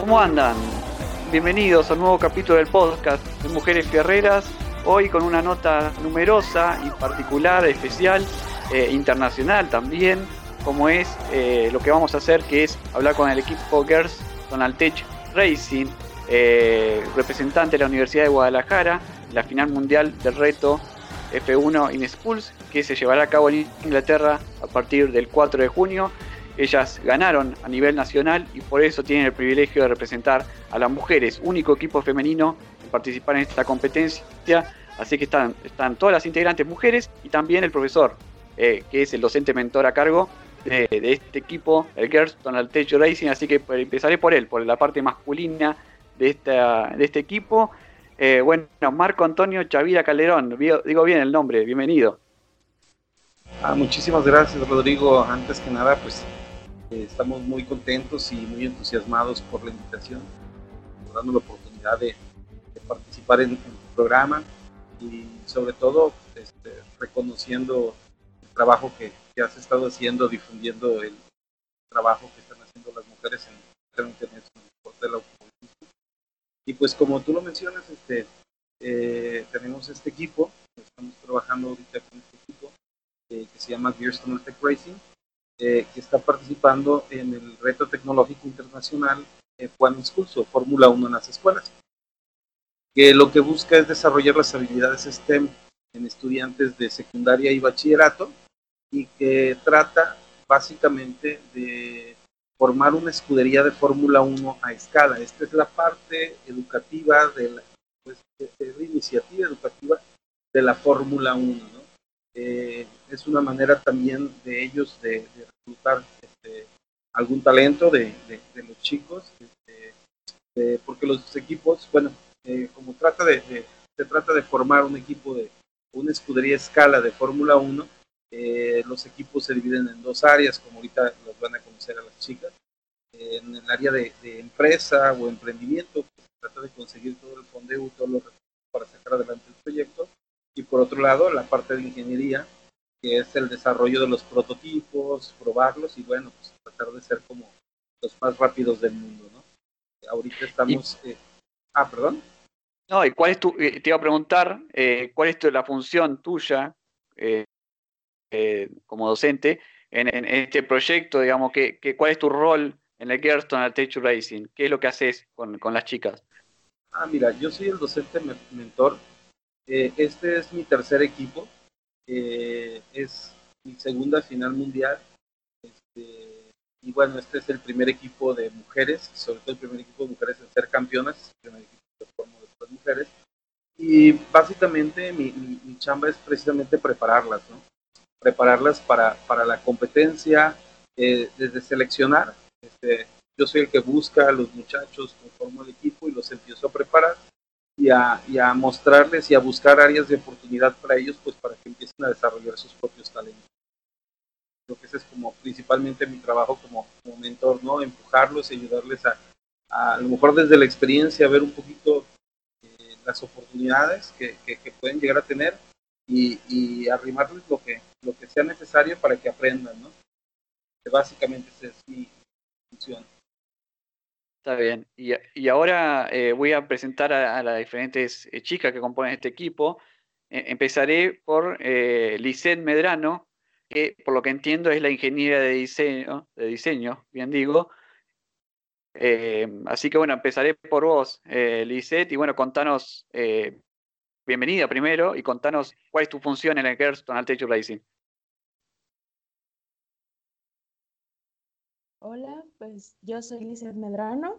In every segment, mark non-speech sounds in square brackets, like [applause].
¿Cómo andan? Bienvenidos a un nuevo capítulo del podcast de Mujeres Guerreras. Hoy con una nota numerosa y particular, especial, eh, internacional también, como es eh, lo que vamos a hacer, que es hablar con el equipo Girls Tech Racing, eh, representante de la Universidad de Guadalajara, la final mundial del reto F1 in Schools, que se llevará a cabo en Inglaterra a partir del 4 de junio. Ellas ganaron a nivel nacional y por eso tienen el privilegio de representar a las mujeres, único equipo femenino en participar en esta competencia. Así que están, están todas las integrantes mujeres y también el profesor, eh, que es el docente mentor a cargo de, este equipo, el Gerston Altech Racing. Así que empezaré por él, por la parte masculina de, esta, de este equipo. Eh, bueno, Marco Antonio Chavira Calderón, digo bien el nombre, bienvenido. Ah, muchísimas gracias, Rodrigo. Antes que nada, pues estamos muy contentos y muy entusiasmados por la invitación, darnos la oportunidad de, participar en, tu programa y sobre todo este, reconociendo el trabajo que, has estado haciendo, difundiendo el trabajo que están haciendo las mujeres en, el deporte de la y pues como tú lo mencionas, este, eh, tenemos este equipo, estamos trabajando ahorita con este equipo eh, que se llama Gearstone Tech Racing, eh, que está participando en el reto tecnológico internacional Juan Expulso, Fórmula 1 en las escuelas, que lo que busca es desarrollar las habilidades STEM en estudiantes de secundaria y bachillerato y que trata básicamente de formar una escudería de Fórmula 1 a escala. Esta es la parte educativa de la, pues, iniciativa educativa de la Fórmula 1. ¿no? Eh, es una manera también de ellos de, reclutar este, algún talento de, los chicos, este, porque los equipos, bueno, eh, como trata de, se trata de formar un equipo de una escudería escala de Fórmula 1, eh, los equipos se dividen en dos áreas, como ahorita los van a conocer a las chicas. en el área de, empresa o emprendimiento, pues, se trata de conseguir todo el fondeo, todos los recursos para sacar adelante el proyecto. Y por otro lado, la parte de ingeniería, que es el desarrollo de los prototipos, probarlos y bueno, pues tratar de ser como los más rápidos del mundo, ¿no? Ahorita estamos... Eh, ah, perdón. No, y cuál es tu, eh, te iba a preguntar, ¿cuál es la función tuya eh, como docente en, este proyecto, digamos, que, ¿cuál es tu rol en el Gerston Tech Racing? ¿Qué es lo que haces con, las chicas? Ah, mira, yo soy el docente mentor. Eh, este es mi tercer equipo. Es mi segunda final mundial. Este, y bueno, este es el primer equipo de mujeres, sobre todo el primer equipo de mujeres en ser campeonas, el primer equipo que formo de mujeres. Y básicamente mi, mi chamba es precisamente prepararlas, ¿no? prepararlas para, para la competencia, eh, desde seleccionar. Este, yo soy el que busca a los muchachos, conformo el equipo y los empiezo a preparar y a, y a mostrarles y a buscar áreas de oportunidad para ellos, pues para que empiecen a desarrollar sus propios talentos. Creo que ese es como principalmente mi trabajo como, mentor, ¿no? Empujarlos y ayudarles a, a, a lo mejor desde la experiencia, ver un poquito eh, las oportunidades que, que, que, pueden llegar a tener y, y arrimarles lo que, lo que sea necesario para que aprendan, ¿no? Que básicamente esa es mi función. Bien. Y, ahora eh, voy a presentar a, las diferentes eh, chicas que componen este equipo. E, empezaré por eh, Lisette Medrano, que por lo que entiendo es la ingeniera de diseño, de diseño bien digo. Así que bueno, empezaré por vos, Lisette, y bueno, contanos bienvenida primero y contanos cuál es tu función en el Gerston Altech Racing. Hola, pues yo soy Lizeth Medrano,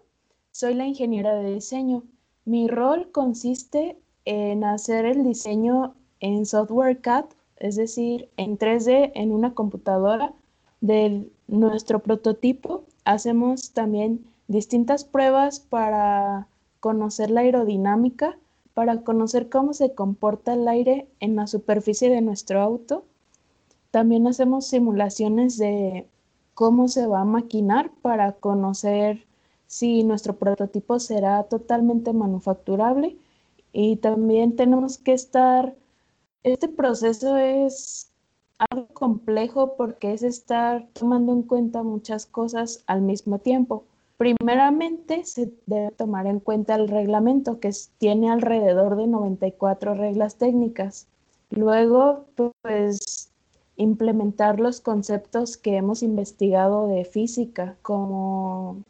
soy la ingeniera de diseño. Mi rol consiste en hacer el diseño en software CAD, es decir, en 3D en una computadora de nuestro prototipo. Hacemos también distintas pruebas para conocer la aerodinámica para conocer cómo se comporta el aire en la superficie de nuestro auto. También hacemos simulaciones de cómo se va a maquinar para conocer si nuestro prototipo será totalmente manufacturable. Y también tenemos que estar, este proceso es algo complejo porque es estar tomando en cuenta muchas cosas al mismo tiempo. Primeramente, se debe tomar en cuenta el reglamento, que tiene alrededor de 94 reglas técnicas. Luego, pues, implementar los conceptos que hemos investigado de física, como,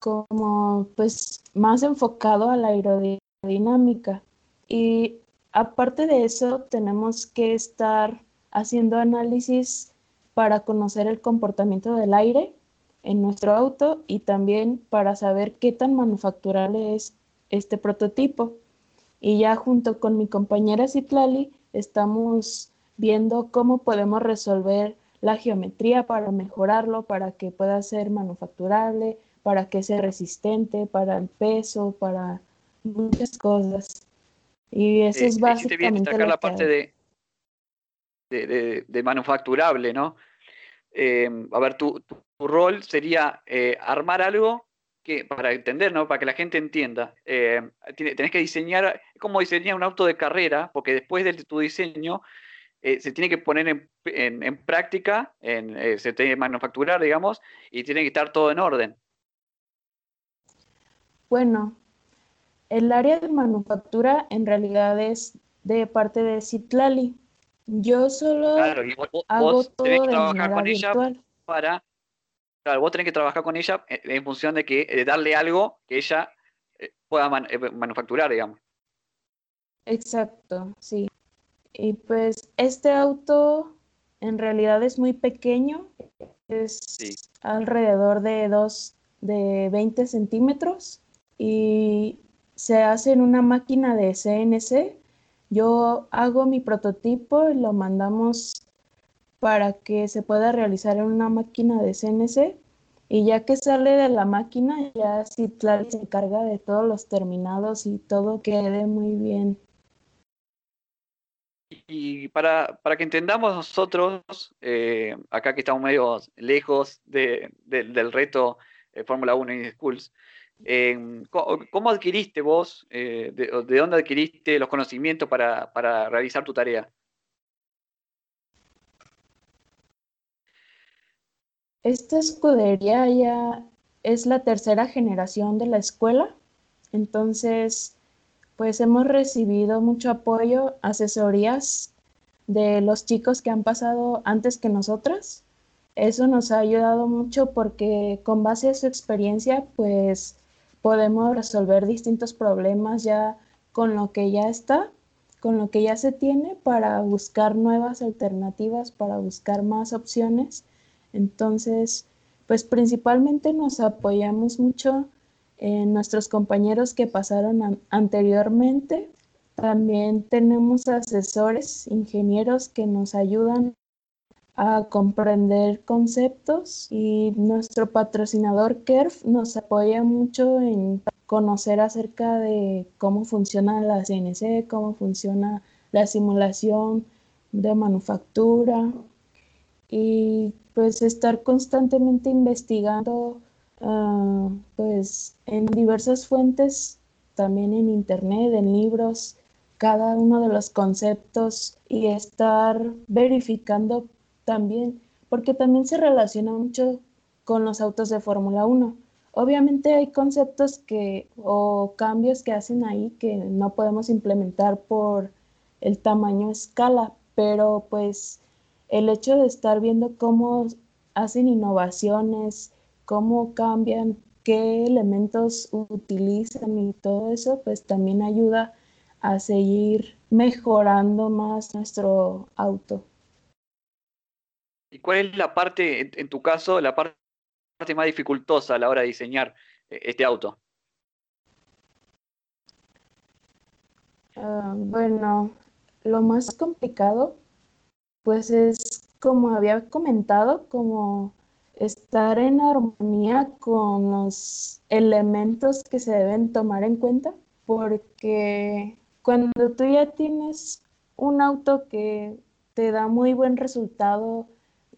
como pues, más enfocado a la aerodinámica. Y aparte de eso, tenemos que estar haciendo análisis para conocer el comportamiento del aire en nuestro auto y también para saber qué tan manufacturable es este prototipo. Y ya junto con mi compañera Citlali estamos viendo cómo podemos resolver la geometría para mejorarlo, para que pueda ser manufacturable, para que sea resistente, para el peso, para muchas cosas. Y eso es básicamente la parte de, de, de, manufacturable, ¿no? Eh, a ver, tu, tu rol sería eh, armar algo que, para entender, ¿no? Para que la gente entienda. Eh, tenés que diseñar, como diseñar un auto de carrera, porque después de tu diseño eh, se tiene que poner en, en, práctica, en, se tiene que manufacturar, digamos, y tiene que estar todo en orden. Bueno, el área de manufactura en realidad es de parte de Citlali. Yo solo hago todo de manera virtual. para Claro, vos tenés que trabajar con ella en función de que de darle algo que ella eh, pueda eh, manufacturar, digamos. Exacto, sí. Y pues este auto en realidad es muy pequeño, es alrededor de dos, de 20 centímetros y se hace en una máquina de CNC. Yo hago mi prototipo y lo mandamos para que se pueda realizar en una máquina de CNC y ya que sale de la máquina, ya Citlali se encarga de todos los terminados y todo quede muy bien. Y para, para que entendamos nosotros, eh, acá que estamos medio lejos de, del reto eh, Fórmula 1 y Schools, eh, ¿cómo, adquiriste vos, de, de, dónde adquiriste los conocimientos para, para realizar tu tarea? Esta escudería ya es la tercera generación de la escuela, entonces pues hemos recibido mucho apoyo, asesorías de los chicos que han pasado antes que nosotras. Eso nos ha ayudado mucho porque con base a su experiencia pues podemos resolver distintos problemas ya con lo que ya está, con lo que ya se tiene para buscar nuevas alternativas, para buscar más opciones entonces, pues principalmente nos apoyamos mucho en nuestros compañeros que pasaron anteriormente. También tenemos asesores, ingenieros que nos ayudan a comprender conceptos y nuestro patrocinador KERF nos apoya mucho en conocer acerca de cómo funciona la CNC, cómo funciona la simulación de manufactura y pues estar constantemente investigando ah, pues en diversas fuentes, también en internet, en libros, cada uno de los conceptos y estar verificando también, porque también se relaciona mucho con los autos de Fórmula 1. Obviamente hay conceptos que o cambios que hacen ahí que no podemos implementar por el tamaño escala, pero pues el hecho de estar viendo cómo hacen innovaciones, cómo cambian, qué elementos utilizan y todo eso, pues también ayuda a seguir mejorando más nuestro auto. ¿Y cuál es la parte, en tu caso, la parte más dificultosa a la hora de diseñar eh, este auto? Ah, bueno, lo más complicado pues es como había comentado, como estar en armonía con los elementos que se deben tomar en cuenta, porque cuando tú ya tienes un auto que te da muy buen resultado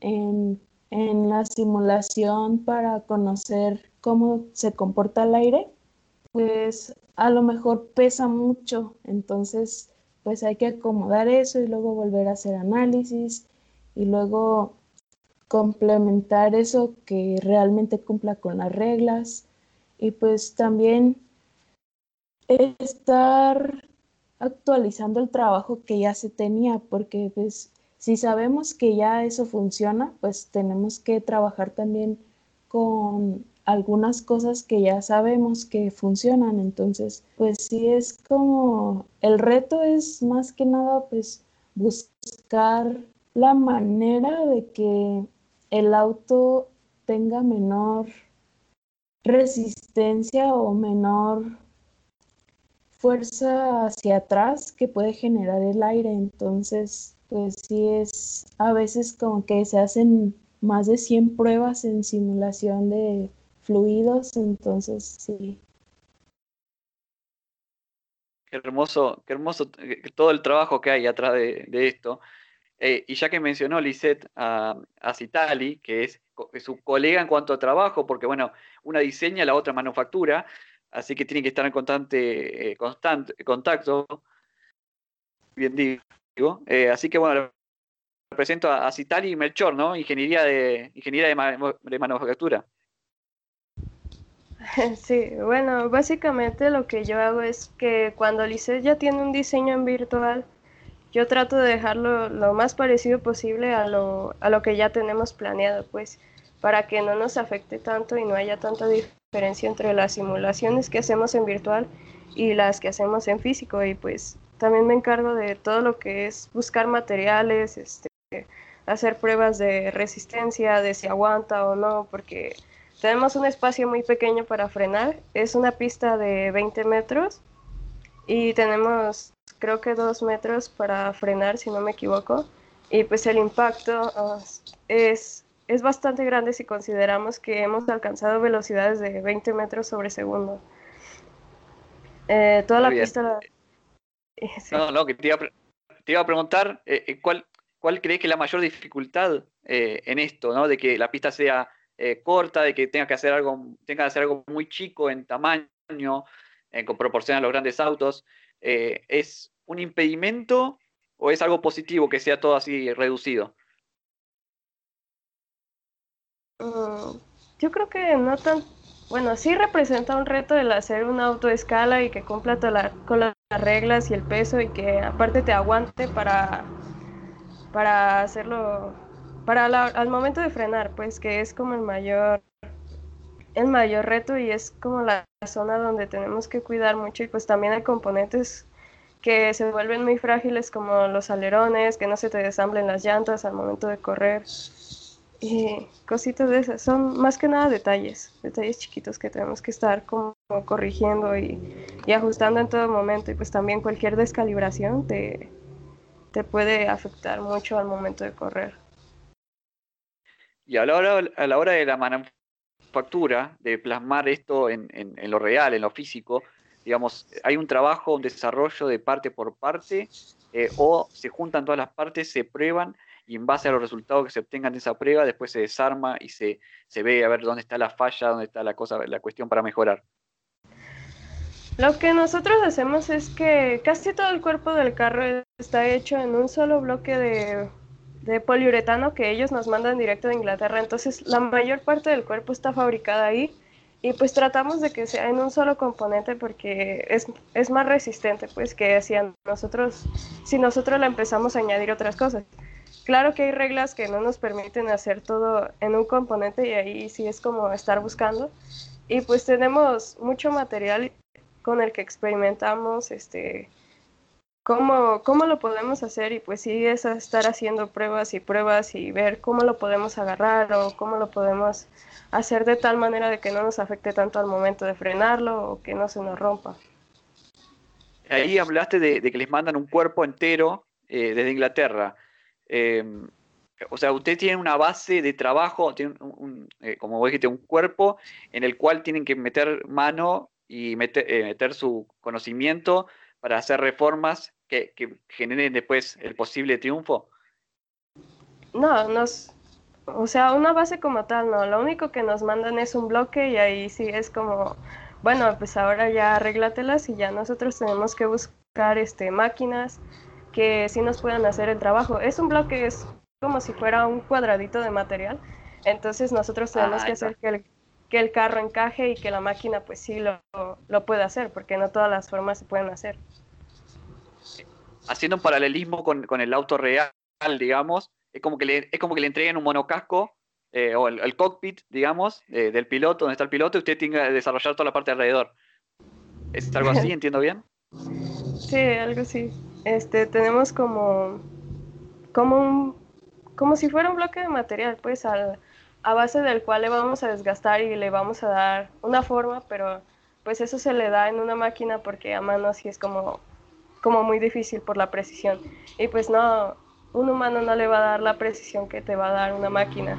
en, en la simulación para conocer cómo se comporta el aire, pues a lo mejor pesa mucho, entonces pues hay que acomodar eso y luego volver a hacer análisis y luego complementar eso que realmente cumpla con las reglas y pues también estar actualizando el trabajo que ya se tenía, porque pues si sabemos que ya eso funciona, pues tenemos que trabajar también con algunas cosas que ya sabemos que funcionan. Entonces, pues sí es como, el reto es más que nada pues buscar la manera de que el auto tenga menor resistencia o menor fuerza hacia atrás que puede generar el aire. Entonces, pues sí es a veces como que se hacen más de 100 pruebas en simulación de fluidos, entonces sí. Qué hermoso, qué hermoso eh, todo el trabajo que hay atrás de, esto. Eh, y ya que mencionó Lisette a, Citali, que es, su colega en cuanto a trabajo, porque bueno, una diseña, la otra manufactura, así que tiene que estar en constante, eh, contacto, bien digo. así que bueno, presento a, Citali Melchor, ¿no? Ingeniería de, ingeniería de manufactura. [laughs] Sí, bueno, básicamente lo que yo hago es que cuando Lisset ya tiene un diseño en virtual, yo trato de dejarlo lo más parecido posible a lo, a lo que ya tenemos planeado, pues, para que no nos afecte tanto y no haya tanta diferencia entre las simulaciones que hacemos en virtual y las que hacemos en físico. Y pues también me encargo de todo lo que es buscar materiales, este, hacer pruebas de resistencia, de si aguanta o no, porque tenemos un espacio muy pequeño para frenar, es una pista de 20 metros y tenemos creo que 2 metros para frenar, si no me equivoco, y pues el impacto ah, es, es bastante grande si consideramos que hemos alcanzado velocidades de 20 metros sobre segundo. Eh, toda la pista... [laughs] No, no, que te iba, a, preguntar, eh, eh, ¿cuál, ¿cuál crees que es la mayor dificultad en esto, ¿no? de que la pista sea eh, corta, de que tenga que hacer algo, tenga que hacer algo muy chico en tamaño, en con proporción a los grandes autos, eh, ¿es un impedimento o es algo positivo que sea todo así reducido? Mm, yo creo que no tan, bueno, sí representa un reto el hacer un auto de escala y que cumpla con las reglas y el peso y que aparte te aguante para, para hacerlo para al momento de frenar, pues que es como el mayor el mayor reto y es como la zona donde tenemos que cuidar mucho y pues también hay componentes que se vuelven muy frágiles como los alerones, que no se te desamblen las llantas al momento de correr y cositas de esas. Son más que nada detalles, detalles chiquitos que tenemos que estar como corrigiendo y, y ajustando en todo momento y pues también cualquier descalibración te, te puede afectar mucho al momento de correr. Y a la hora, a la hora manufactura, de plasmar esto en, lo real, en lo físico, digamos, hay un trabajo, un desarrollo de parte por parte, eh, o se juntan todas las partes, se prueban y en base a los resultados que se obtengan de esa prueba, después se desarma y se, se ve a ver dónde está la falla, dónde está la cosa, la cuestión para mejorar. Lo que nosotros hacemos es que casi todo el cuerpo del carro está hecho en un solo bloque de de poliuretano que ellos nos mandan directo de Inglaterra. Entonces la mayor parte del cuerpo está fabricada ahí y pues tratamos de que sea en un solo componente porque es, es más resistente pues que si nosotros, si nosotros le empezamos a añadir otras cosas. Claro que hay reglas que no nos permiten hacer todo en un componente y ahí sí es como estar buscando. Y pues tenemos mucho material con el que experimentamos, este, cómo, cómo lo podemos hacer y pues sí es estar haciendo pruebas y pruebas y ver cómo lo podemos agarrar o cómo lo podemos hacer de tal manera de que no nos afecte tanto al momento de frenarlo o que no se nos rompa. Ahí hablaste de, que les mandan un cuerpo entero eh, desde Inglaterra. Em, o sea, usted tiene una base de trabajo, tiene un, eh, como vos dijiste, un cuerpo en el cual tienen que meter mano y meter, eh, meter su conocimiento para hacer reformas que, generen después el posible triunfo? No, nos, o sea, una base como tal, no. Lo único que nos mandan es un bloque y ahí sí es como, bueno, pues ahora ya arréglatelas y ya nosotros tenemos que buscar este, máquinas que sí nos puedan hacer el trabajo. Es un bloque, es como si fuera un cuadradito de material. Entonces nosotros tenemos Ah, que hacer que el, que el carro encaje y que la máquina pues sí lo, lo pueda hacer, porque no todas las formas se pueden hacer. Haciendo un paralelismo con, con el auto real, digamos, es como que le, es como que le entreguen un monocasco eh, o el, el cockpit, digamos, eh, del piloto, donde está el piloto, y usted tiene que desarrollar toda la parte alrededor. ¿Es algo así? [laughs] ¿Entiendo bien? Sí, algo así. Este, tenemos como, como un, como si fuera un bloque de material, pues, al, a base del cual le vamos a desgastar y le vamos a dar una forma, pero pues eso se le da en una máquina porque a mano sí es como, como muy difícil por la precisión. Y pues no, un humano no le va a dar la precisión que te va a dar una máquina.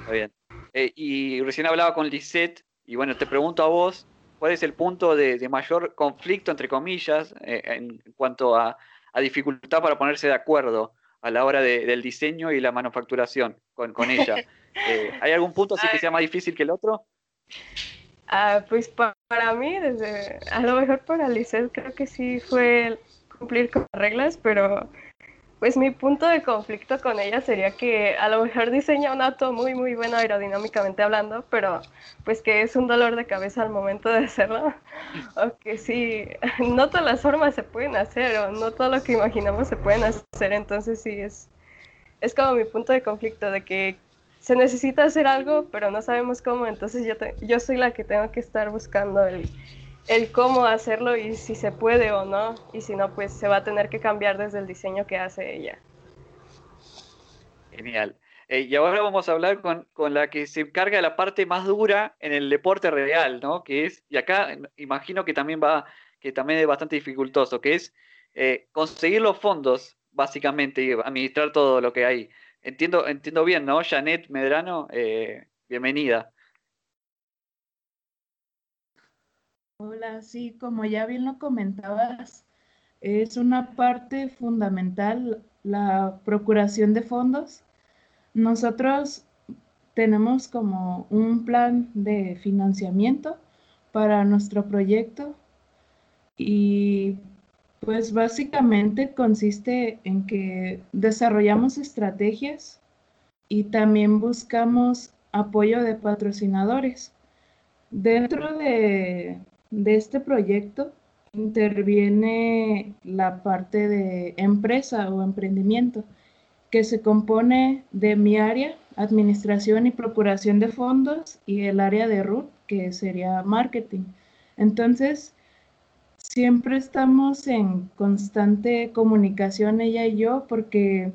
Está bien. Eh, y recién hablaba con Lisette, y bueno, te pregunto a vos, ¿cuál es el punto de, de mayor conflicto, entre comillas, eh, en cuanto a, a, dificultad para ponerse de acuerdo a la hora de, del diseño y la manufacturación con, con ella? [laughs] Eh, ¿Hay algún punto así que sea más difícil que el otro? Ah, pues pa para mí, desde, a lo mejor para Lisette creo que sí fue cumplir con las reglas, pero pues mi punto de conflicto con ella sería que a lo mejor diseña un auto muy muy bueno aerodinámicamente hablando, pero pues que es un dolor de cabeza al momento de hacerlo, [laughs] o que sí, no todas las formas se pueden hacer, o no todo lo que imaginamos se pueden hacer, entonces sí es, es como mi punto de conflicto, de que se necesita hacer algo, pero no sabemos cómo, entonces yo, te, yo soy la que tengo que estar buscando el, el cómo hacerlo y si se puede o no, y si no, pues se va a tener que cambiar desde el diseño que hace ella. Genial. Eh, y ahora vamos a hablar con, con, la que se encarga de la parte más dura en el deporte real, ¿no? Que es, y acá imagino que también va, que también es bastante dificultoso, que es eh, conseguir los fondos, básicamente, y administrar todo lo que hay. Entiendo, entiendo bien, ¿no? Janet Medrano, eh, bienvenida. Hola, sí, como ya bien lo comentabas, es una parte fundamental la procuración de fondos. Nosotros tenemos como un plan de financiamiento para nuestro proyecto y pues básicamente consiste en que desarrollamos estrategias y también buscamos apoyo de patrocinadores. Dentro de, de este proyecto interviene la parte de empresa o emprendimiento, que se compone de mi área, administración y procuración de fondos, y el área de RUT, que sería marketing. Entonces, siempre estamos en constante comunicación ella y yo, porque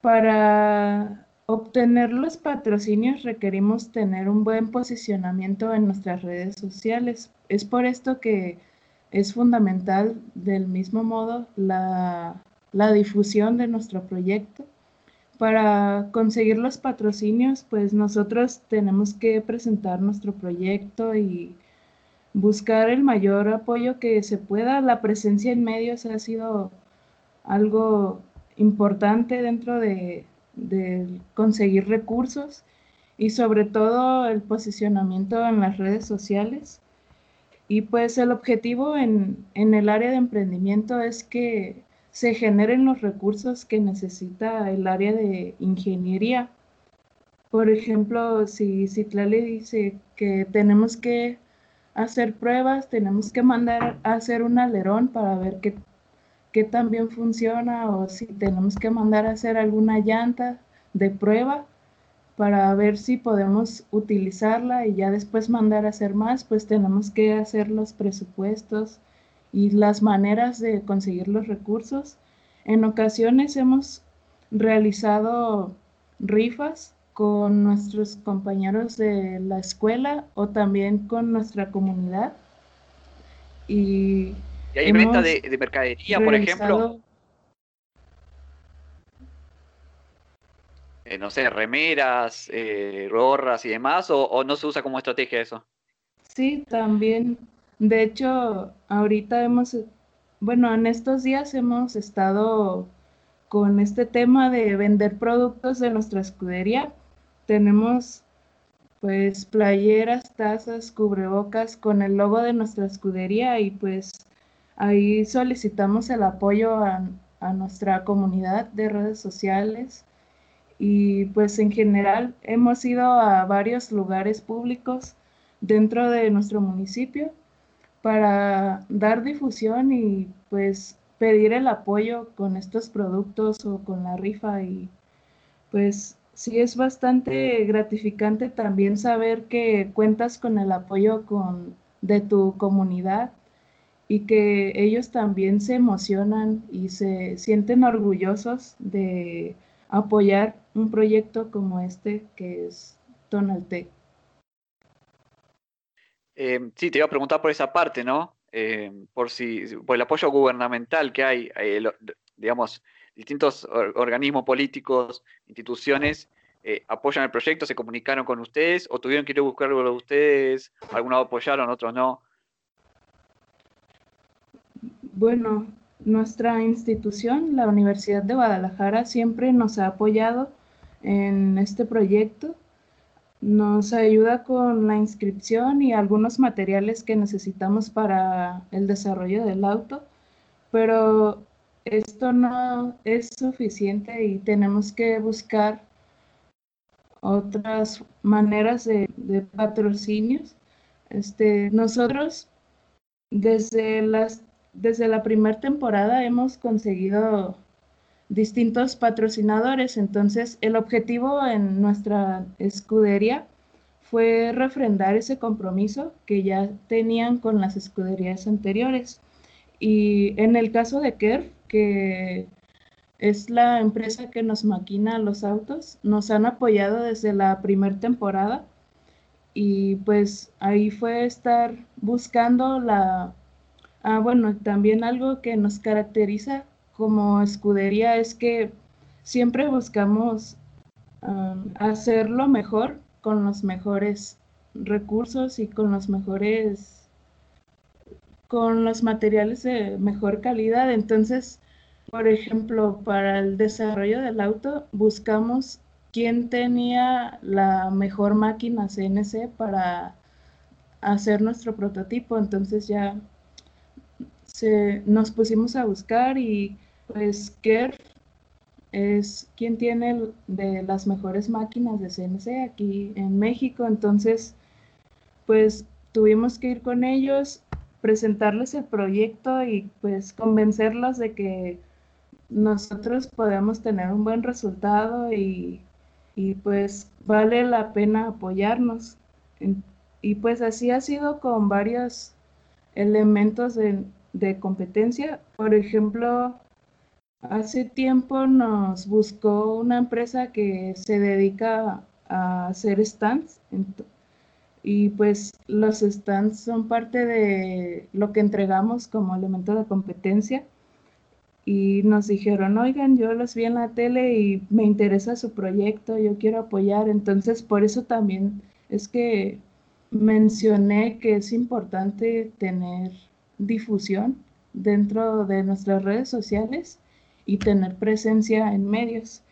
para obtener los patrocinios requerimos tener un buen posicionamiento en nuestras redes sociales. Es por esto que es fundamental del mismo modo la, la, difusión de nuestro proyecto. Para conseguir los patrocinios, pues nosotros tenemos que presentar nuestro proyecto y buscar el mayor apoyo que se pueda. La presencia en medios ha sido algo importante dentro de, conseguir recursos y sobre todo el posicionamiento en las redes sociales. Y pues el objetivo en, en, el área de emprendimiento es que se generen los recursos que necesita el área de ingeniería. Por ejemplo, si Citlali dice que tenemos que hacer pruebas, tenemos que mandar a hacer un alerón para ver qué, qué tan bien funciona o si tenemos que mandar a hacer alguna llanta de prueba para ver si podemos utilizarla y ya después mandar a hacer más, pues tenemos que hacer los presupuestos y las maneras de conseguir los recursos. En ocasiones hemos realizado rifas con nuestros compañeros de la escuela o también con nuestra comunidad. Y, ¿Y hay venta de, de, mercadería, por ejemplo. Eh, no sé, remeras, eh, gorras y demás, o, o no se usa como estrategia eso? Sí, también. De hecho, ahorita hemos, bueno, en estos días hemos estado con este tema de vender productos de nuestra escudería. Tenemos pues playeras, tazas, cubrebocas con el logo de nuestra escudería y pues ahí solicitamos el apoyo a, nuestra comunidad de redes sociales. Y pues en general hemos ido a varios lugares públicos dentro de nuestro municipio para dar difusión y pues pedir el apoyo con estos productos o con la rifa y pues sí es bastante gratificante también saber que cuentas con el apoyo con, de tu comunidad y que ellos también se emocionan y se sienten orgullosos de apoyar un proyecto como este que es Tonaltec. Eh, sí, te iba a preguntar por esa parte, ¿no? Eh, por si por el apoyo gubernamental que hay, eh, digamos, distintos organismos políticos, instituciones apoyan el proyecto, se comunicaron con ustedes o tuvieron que ir a buscarlo de ustedes, algunos apoyaron, otros no. Bueno, nuestra institución, la Universidad de Guadalajara, siempre nos ha apoyado en este proyecto nos ayuda con la inscripción y algunos materiales que necesitamos para el desarrollo del auto, pero esto no es suficiente y tenemos que buscar otras maneras de, patrocinios. Este, nosotros desde, las, desde la primera temporada hemos conseguido distintos patrocinadores. Entonces, el objetivo en nuestra escudería fue refrendar ese compromiso que ya tenían con las escuderías anteriores. Y en el caso de Kerf, que es la empresa que nos maquina los autos, nos han apoyado desde la primera temporada y pues ahí fue estar buscando la... Ah, bueno, también algo que nos caracteriza como escudería es que siempre buscamos um, hacerlo mejor con los mejores recursos y con los mejores con los materiales de mejor calidad. Entonces, por ejemplo, para el desarrollo del auto buscamos quién tenía la mejor máquina CNC para hacer nuestro prototipo. Entonces ya nos pusimos a buscar y pues Kerf es quien tiene de las mejores máquinas de CNC aquí en México, entonces pues tuvimos que ir con ellos, presentarles el proyecto y pues convencerlos de que nosotros podemos tener un buen resultado y, pues vale la pena apoyarnos. Y pues así ha sido con varios elementos de, de competencia. Por ejemplo, Hace tiempo nos buscó una empresa que se dedica a hacer stands y pues los stands son parte de lo que entregamos como elemento de competencia y nos dijeron, oigan, yo los vi en la tele y me interesa su proyecto, yo quiero apoyar, entonces por eso también es que mencioné que es importante tener difusión dentro de nuestras redes sociales y tener presencia en medios.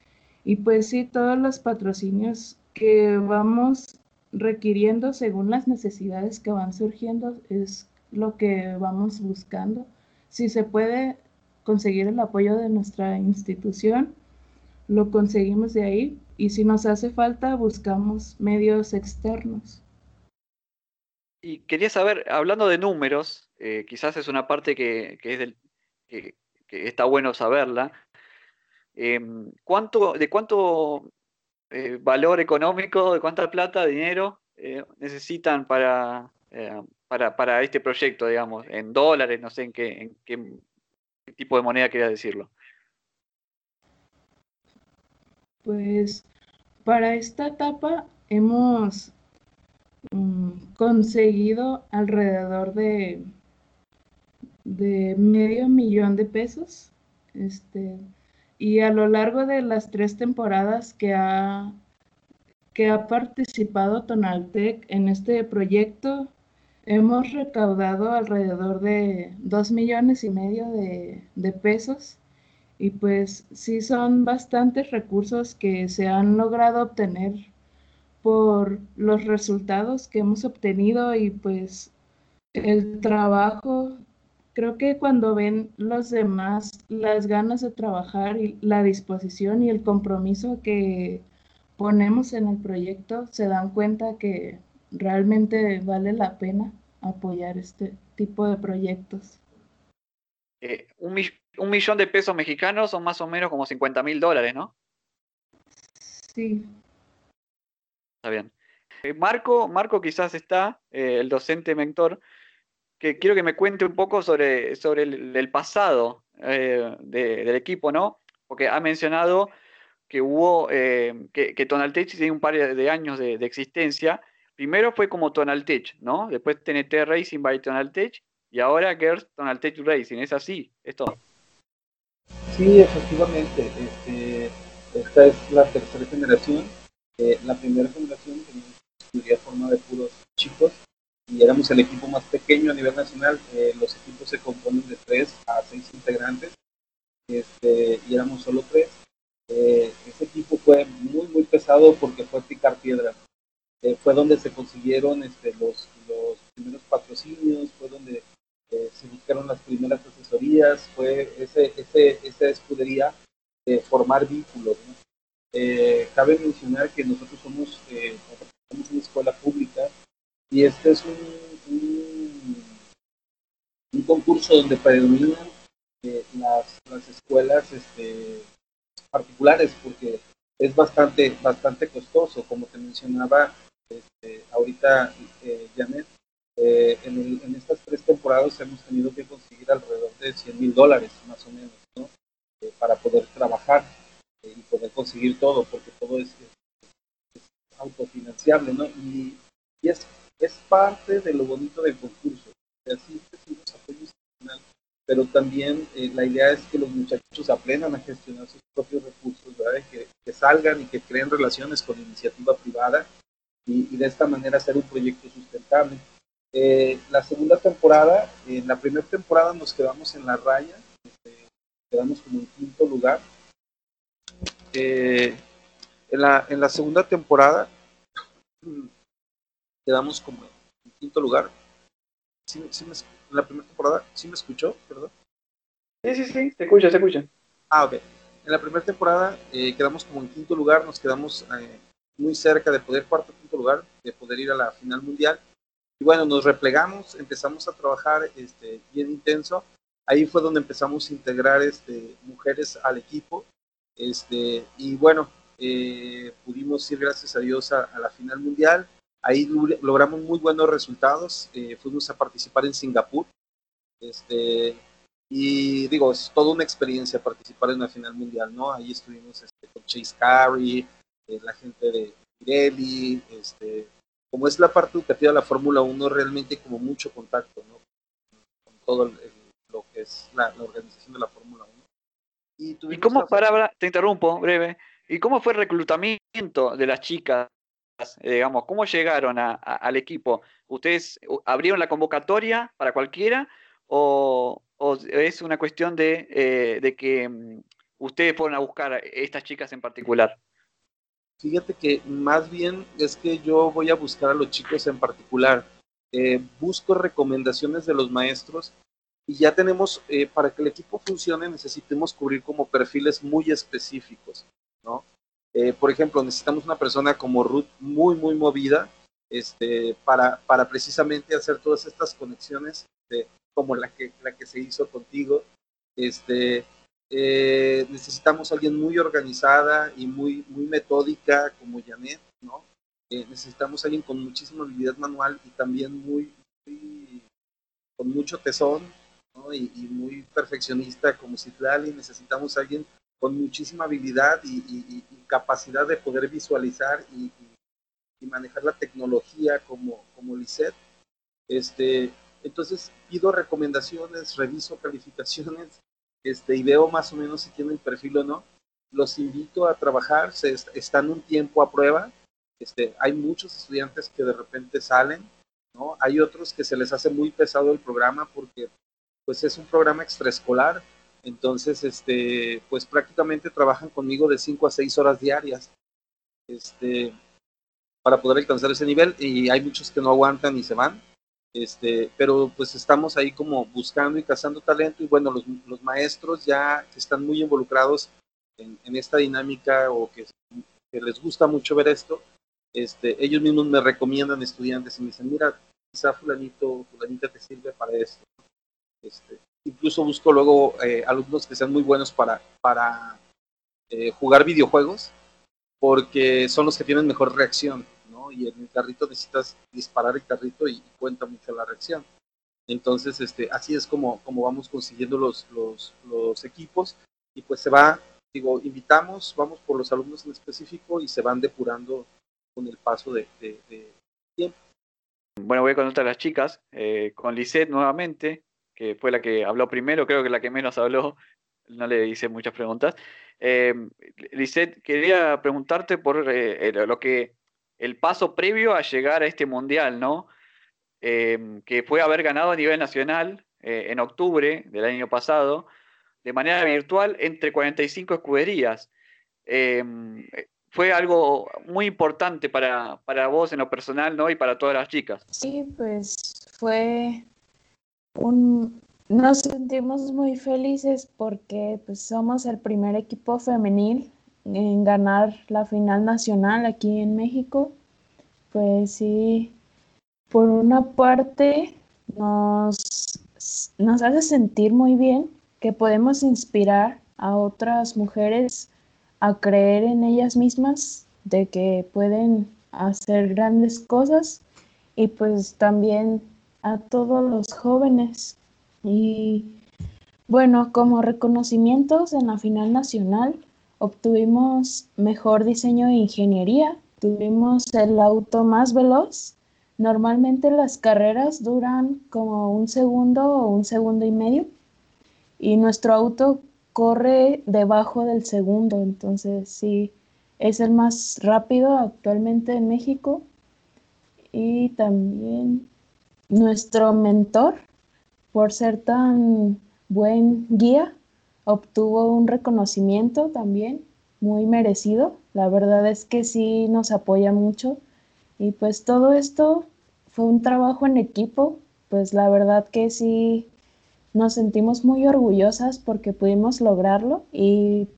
Y pues sí, todos los patrocinios que vamos requiriendo según las necesidades que van surgiendo es lo que vamos buscando. Si se puede conseguir el apoyo de nuestra institución, lo conseguimos de ahí y si nos hace falta buscamos medios externos. Y quería saber, hablando de números, eh, quizás es una parte que, es del, que está bueno saberla. Em, ¿cuánto, ¿De cuánto eh, valor económico, de cuánta plata, dinero eh, necesitan para, eh, para, para, este proyecto, digamos, en dólares, no sé en qué, en qué tipo de moneda quería decirlo? Pues para esta etapa hemos mm, conseguido alrededor de de medio millón de pesos. Este, y a lo largo de las tres temporadas que ha, que ha participado Tonaltec en este proyecto, hemos recaudado alrededor de dos millones y medio de, de pesos. Y pues sí son bastantes recursos que se han logrado obtener por los resultados que hemos obtenido y pues el trabajo creo que cuando ven los demás las ganas de trabajar y la disposición y el compromiso que ponemos en el proyecto, se dan cuenta que realmente vale la pena apoyar este tipo de proyectos. Eh, un, millón de pesos mexicanos son más o menos como 50 mil dólares, ¿no? Sí. Está bien. Eh, Marco, Marco quizás está, eh, el docente mentor, que quiero que me cuente un poco sobre, sobre el, pasado del equipo, ¿no? Porque ha mencionado que hubo, que, que Tonaltech tiene un par de años de, de existencia, primero fue como Tonaltech, ¿no? Después TNT Racing by Tonaltech y ahora Girls Tonaltech Racing. ¿Es así esto? Sí, efectivamente. Este, esta es la tercera generación. Eh, la primera generación tenía forma de puros chicos y éramos el equipo más pequeño a nivel nacional. Eh, los equipos se componen de tres a seis integrantes este, y éramos solo tres. Eh, ese equipo fue muy, muy pesado porque fue picar piedra eh, fue donde se consiguieron este, los, los primeros patrocinios, fue donde se buscaron las primeras asesorías, fue ese, ese, esa escudería de formar vínculos. Cabe mencionar que nosotros somos, una escuela pública y este es un, un, concurso donde predominan las, las, escuelas este, particulares porque es bastante, bastante costoso, como te mencionaba este, ahorita, eh, Janet, eh, en, estas tres temporadas hemos tenido que conseguir alrededor de 100 mil dólares, más o menos, ¿no? Eh, para poder trabajar eh, y poder conseguir todo, porque todo es, autofinanciable, ¿no? Y, es, es parte de lo bonito del concurso. Así pero también la idea es que los muchachos aprendan a gestionar sus propios recursos, ¿verdad? Que, salgan y que creen relaciones con iniciativa privada y, de esta manera hacer un proyecto sustentable. Eh, la segunda temporada, en la primera temporada nos quedamos en la raya, este, quedamos como en quinto lugar. Eh, en, la, en la segunda temporada quedamos como en quinto lugar. ¿Sí, en la primera temporada, ¿sí me escuchó? Perdón. Sí, sí, sí, te escucha, se escucha. Ah, ok. En la primera temporada eh, quedamos como en quinto lugar, nos quedamos muy cerca de poder cuarto quinto lugar, de poder ir a la final mundial. Y bueno, nos replegamos, empezamos a trabajar este, bien intenso. Ahí fue donde empezamos a integrar este, mujeres al equipo. Este, y bueno, eh, pudimos ir, gracias a Dios, a, la final mundial. Ahí logramos muy buenos resultados. Eh, fuimos a participar en Singapur. Este, y digo, es toda una experiencia participar en la final mundial, ¿no? Ahí estuvimos este, con Chase Carey, eh, la gente de Pirelli, este, como es la parte educativa de la Fórmula 1, realmente como mucho contacto, ¿no? Con todo lo que es la, organización de la Fórmula 1. ¿Y, ¿Y cómo, para, te interrumpo, breve, ¿y cómo fue el reclutamiento de las chicas? Eh, digamos, ¿cómo llegaron al equipo? ¿Ustedes abrieron la convocatoria para cualquiera o, es una cuestión de, eh, de que mm, ustedes fueron a buscar a estas chicas en particular? Fíjate que más bien es que yo voy a buscar a los chicos en particular. Eh, busco recomendaciones de los maestros y ya tenemos, para que el equipo funcione, necesitemos cubrir como perfiles muy específicos, ¿no? Eh, por ejemplo, necesitamos una persona como Ruth muy, muy movida, este, para, para precisamente hacer todas estas conexiones, de, como la que, la que se hizo contigo, este, eh, necesitamos alguien muy organizada y muy, muy metódica como Janet, ¿no? Eh, necesitamos alguien con muchísima habilidad manual y también muy, con mucho tesón, ¿no? y, muy perfeccionista como Citlali. Necesitamos alguien con muchísima habilidad y, capacidad de poder visualizar y, manejar la tecnología como, como. Este, entonces pido recomendaciones, reviso calificaciones este, y veo más o menos si tienen perfil o no, los invito a trabajar, se están un tiempo a prueba, este, hay muchos estudiantes que de repente salen, ¿no? Hay otros que se les hace muy pesado el programa porque pues es un programa extraescolar, entonces este, pues prácticamente trabajan conmigo de 5 a 6 horas diarias. Este, para poder alcanzar ese nivel y hay muchos que no aguantan y se van. Este, pero pues estamos ahí como buscando y cazando talento y bueno, los, los maestros ya que están muy involucrados en, en esta dinámica o que, que, les gusta mucho ver esto, este, ellos mismos me recomiendan estudiantes y me dicen, mira, quizá fulanito, fulanita te sirve para esto. Este, incluso busco luego eh, alumnos que sean muy buenos para, para eh, jugar videojuegos, porque son los que tienen mejor reacción y en el carrito necesitas disparar el carrito y, cuenta mucho la reacción. Entonces, este, así es como, como vamos consiguiendo los, los, equipos y pues se va, digo, invitamos, vamos por los alumnos en específico y se van depurando con el paso de, tiempo. Bueno, voy con otras las chicas, eh, con Lisette nuevamente, que fue la que habló primero, creo que la que menos habló, no le hice muchas preguntas. Eh, Lisette, quería preguntarte por eh, lo que el paso previo a llegar a este mundial, ¿no? Em, que fue haber ganado a nivel nacional eh, en octubre del año pasado, de manera virtual, entre 45 escuderías. Em, fue algo muy importante para, para, vos en lo personal, ¿no? Y para todas las chicas. Sí, pues fue Nos sentimos muy felices porque pues, somos el primer equipo femenil en ganar la final nacional aquí en México, pues sí, por una parte nos, nos hace sentir muy bien que podemos inspirar a otras mujeres a creer en ellas mismas, de que pueden hacer grandes cosas. Y pues también a todos los jóvenes. Y bueno, como reconocimientos en la final nacional, Obtuvimos mejor diseño de ingeniería, tuvimos el auto más veloz. Normalmente las carreras duran como un segundo o un segundo y medio y nuestro auto corre debajo del segundo, entonces sí, es el más rápido actualmente en México. Y también nuestro mentor, por ser tan buen guía, obtuvo un reconocimiento también muy merecido. La verdad es que sí nos apoya mucho. Y pues todo esto fue un trabajo en equipo. Pues la verdad que sí nos sentimos muy orgullosas porque pudimos lograrlo y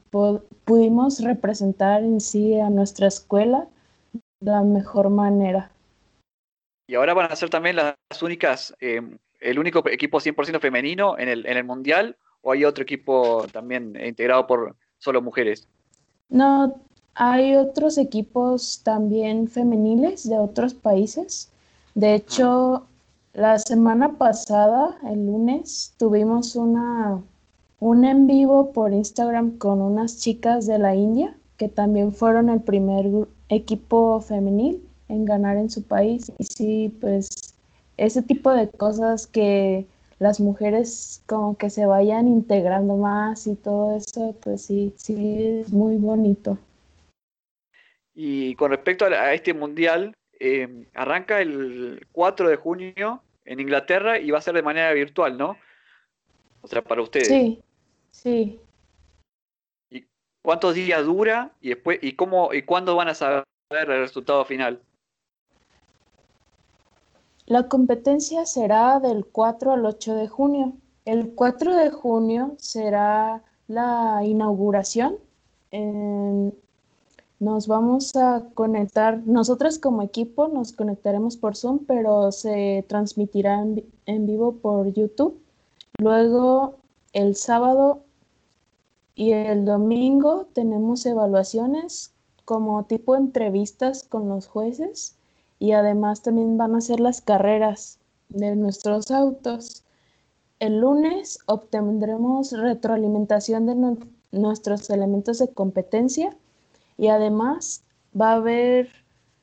pudimos representar en sí a nuestra escuela de la mejor manera. Y ahora van a ser también las únicas, eh, el único equipo 100% femenino en el, en el Mundial o hay otro equipo también integrado por solo mujeres? No, hay otros equipos también femeniles de otros países. De hecho, la semana pasada, el lunes, tuvimos una, un en vivo por Instagram con unas chicas de la India que también fueron el primer equipo femenil en ganar en su país. Y sí, pues ese tipo de cosas que las mujeres como que se vayan integrando más y todo eso, pues sí, sí es muy bonito. Y con respecto a, este mundial, em, arranca el 4 de junio en Inglaterra y va a ser de manera virtual, ¿no? O sea, para ustedes. Sí, sí. ¿Y cuántos días dura y después y cómo y cuándo van a saber el resultado final? La competencia será del 4 al 8 de junio. El 4 de junio será la inauguración. nos vamos a conectar, nosotras como equipo nos conectaremos por Zoom, pero se transmitirá en vivo por YouTube. Luego el sábado y el domingo tenemos evaluaciones como tipo entrevistas con los jueces y además también van a ser las carreras de nuestros autos. El lunes obtendremos retroalimentación de nuestros elementos de competencia y además va a haber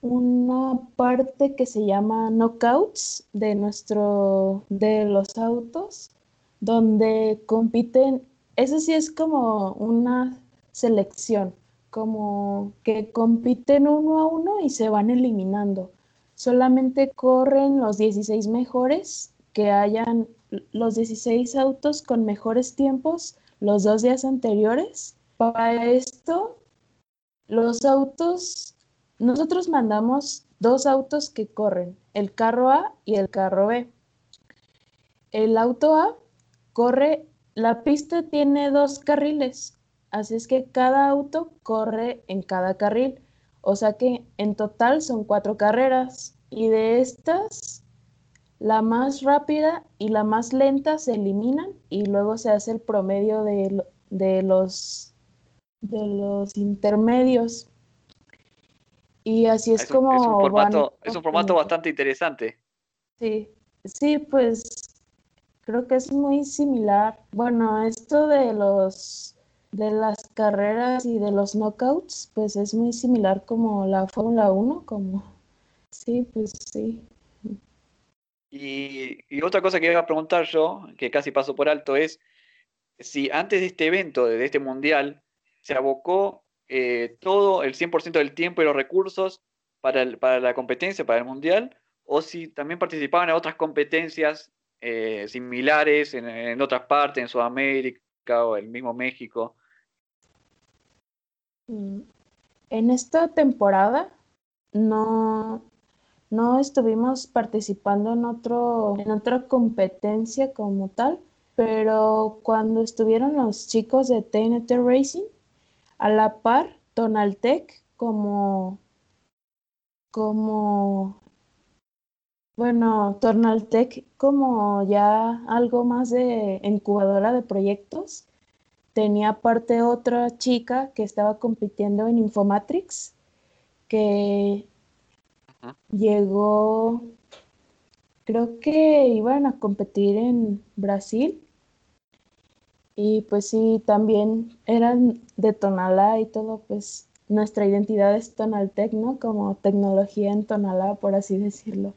una parte que se llama knockouts de nuestro de los autos donde compiten eso sí es como una selección como que compiten uno a uno y se van eliminando solamente corren los 16 mejores que hayan los 16 autos con mejores tiempos los dos días anteriores. Para esto, los autos, nosotros mandamos dos autos que corren, el carro A y el carro B. el auto A corre, la pista tiene dos carriles, así es que cada auto corre en cada carril. O sea que en total son cuatro carreras y de estas la más rápida y la más lenta se eliminan y luego se hace el promedio de, de los, de los intermedios. Y así es, como... Es un formato, es un formato bastante interesante. Sí, sí, pues creo que es muy similar. Bueno, esto de los de las carreras y de los knockouts, pues es muy similar como la Fórmula 1, como sí, pues sí. Y, otra cosa que iba a preguntar yo, que casi paso por alto, es si antes de este evento, de este mundial, se abocó eh, todo el 100% del tiempo y los recursos para, para, la competencia, para el mundial, o si también participaban en otras competencias eh, similares en, en, otras partes, en Sudamérica o el mismo México. Mm, en esta temporada no, no estuvimos participando en, otro, en otra competencia como tal, pero cuando estuvieron los chicos de TNT Racing, a la par, Tonaltec como, como, bueno, Tonaltec como ya algo más de incubadora de proyectos, tenía aparte otra chica que estaba compitiendo en Infomatrix, que llegó, creo que iban a competir en Brasil. Y pues sí, también eran de Tonalá y todo, pues nuestra identidad es Tonaltec, ¿no? Como tecnología en Tonalá, por así decirlo.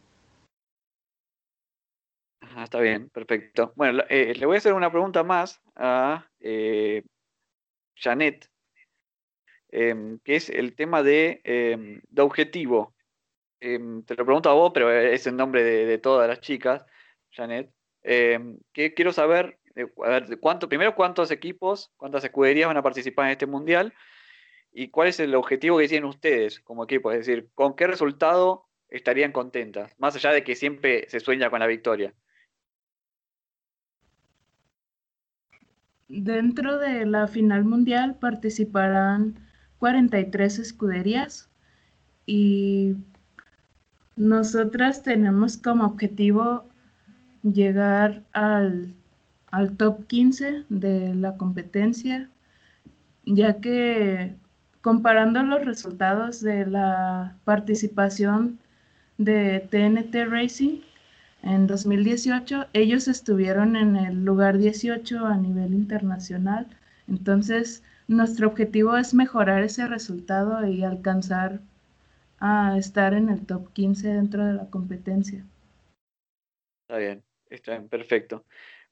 Está bien, perfecto. Bueno, eh, le voy a hacer una pregunta más a eh, Janet, em, que es el tema de, em, de objetivo. Em, te lo pregunto a vos, pero es el nombre de, todas las chicas, Janet. que quiero saber, eh, a ver, cuánto, primero cuántos equipos, cuántas escuderías van a participar en este mundial y cuál es el objetivo que tienen ustedes como equipo, es decir, con qué resultado estarían contentas, más allá de que siempre se sueña con la victoria. Dentro de la final mundial participarán 43 escuderías y nosotras tenemos como objetivo llegar al, al top 15 de la competencia, ya que comparando los resultados de la participación de TNT Racing, en 2018 ellos estuvieron en el lugar 18 a nivel internacional. Entonces, nuestro objetivo es mejorar ese resultado y alcanzar a estar en el top 15 dentro de la competencia. Está bien, está bien, perfecto.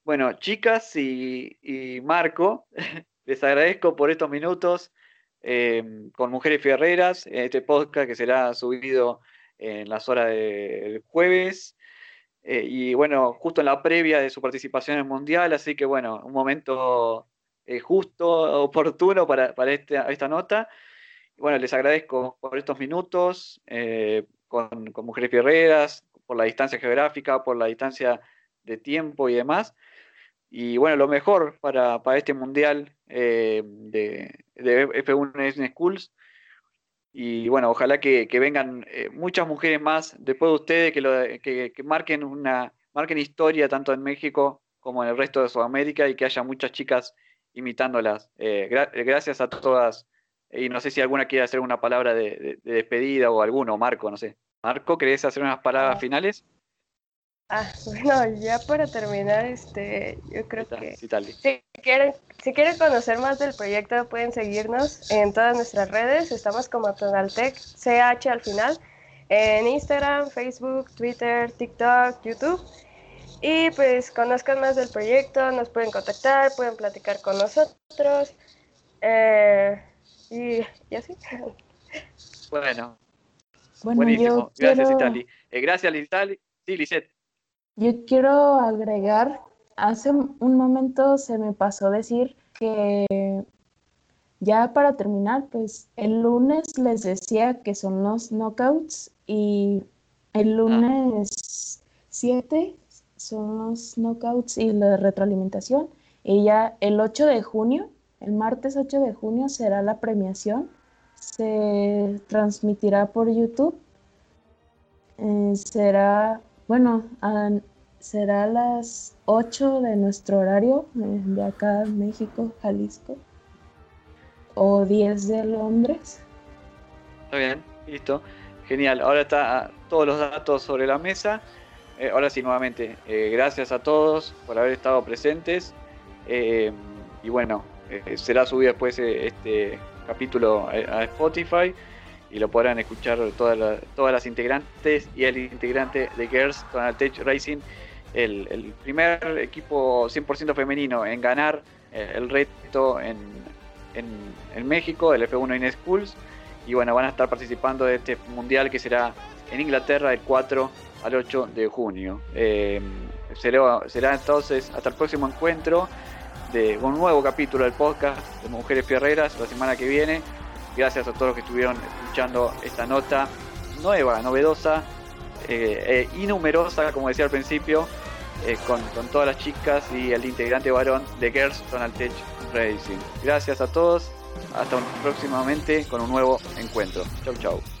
Bueno, chicas y, Marco, [laughs] les agradezco por estos minutos eh, con Mujeres Fierreras, este podcast que será subido en las horas del jueves. Eh, y bueno, justo en la previa de su participación en el Mundial, así que bueno, un momento eh, justo, oportuno para, para este, esta nota. bueno, les agradezco por estos minutos eh, con, con, Mujeres Fierreras, por la distancia geográfica, por la distancia de tiempo y demás. Y bueno, lo mejor para, para este Mundial de, de F1 Schools y bueno, ojalá que, vengan eh, muchas mujeres más después de ustedes que, lo, que, marquen una marquen historia tanto en México como en el resto de Sudamérica y que haya muchas chicas imitándolas. Eh, gracias a todas. Y no sé si alguna quiere hacer una palabra de, despedida o alguno, Marco, no sé. Marco, ¿querés hacer unas palabras ah. finales? Ah, [laughs] bueno, ya para terminar, este, yo creo que si quieren, si quieren conocer más del proyecto pueden seguirnos en todas nuestras redes, estamos como Tonaltec, CH al final, en Instagram, Facebook, Twitter, TikTok, YouTube. Y pues conozcan más del proyecto, nos pueden contactar, pueden platicar con nosotros. Eh, y, así. Bueno. Buenísimo. Gracias, Itali. Eh, gracias, Itali. Sí, Lisette. Yo quiero agregar, hace un momento se me pasó decir que ya para terminar, pues el lunes les decía que son los knockouts y el lunes 7 son los knockouts y la retroalimentación. Y ya el 8 de junio, el martes 8 de junio será la premiación. Se transmitirá por YouTube. Eh, será, bueno, será a las 8 de nuestro horario, eh, de acá, México, Jalisco, o 10 de Londres. Está bien, listo. Genial. Ahora está todos los datos sobre la mesa. Eh, ahora sí, nuevamente, eh, gracias a todos por haber estado presentes. Y bueno, será subido después este capítulo a, Spotify y lo podrán escuchar todas, todas las integrantes y el integrante de Girls Tech Racing, el, primer equipo 100% femenino en ganar el reto en, en, México, el F1 in Schools. Y bueno, van a estar participando de este mundial que será en Inglaterra el 4 al 8 de junio. Eh, será, entonces hasta el próximo encuentro de un nuevo capítulo del podcast de Mujeres Fierreras la semana que viene. Gracias a todos los que estuvieron escuchando esta nota nueva, novedosa eh, eh, y numerosa, como decía al principio, con, todas las chicas y el integrante varón de Girls Donald Tech Racing. Gracias a todos. Hasta próximamente con un nuevo encuentro. Chau, chau.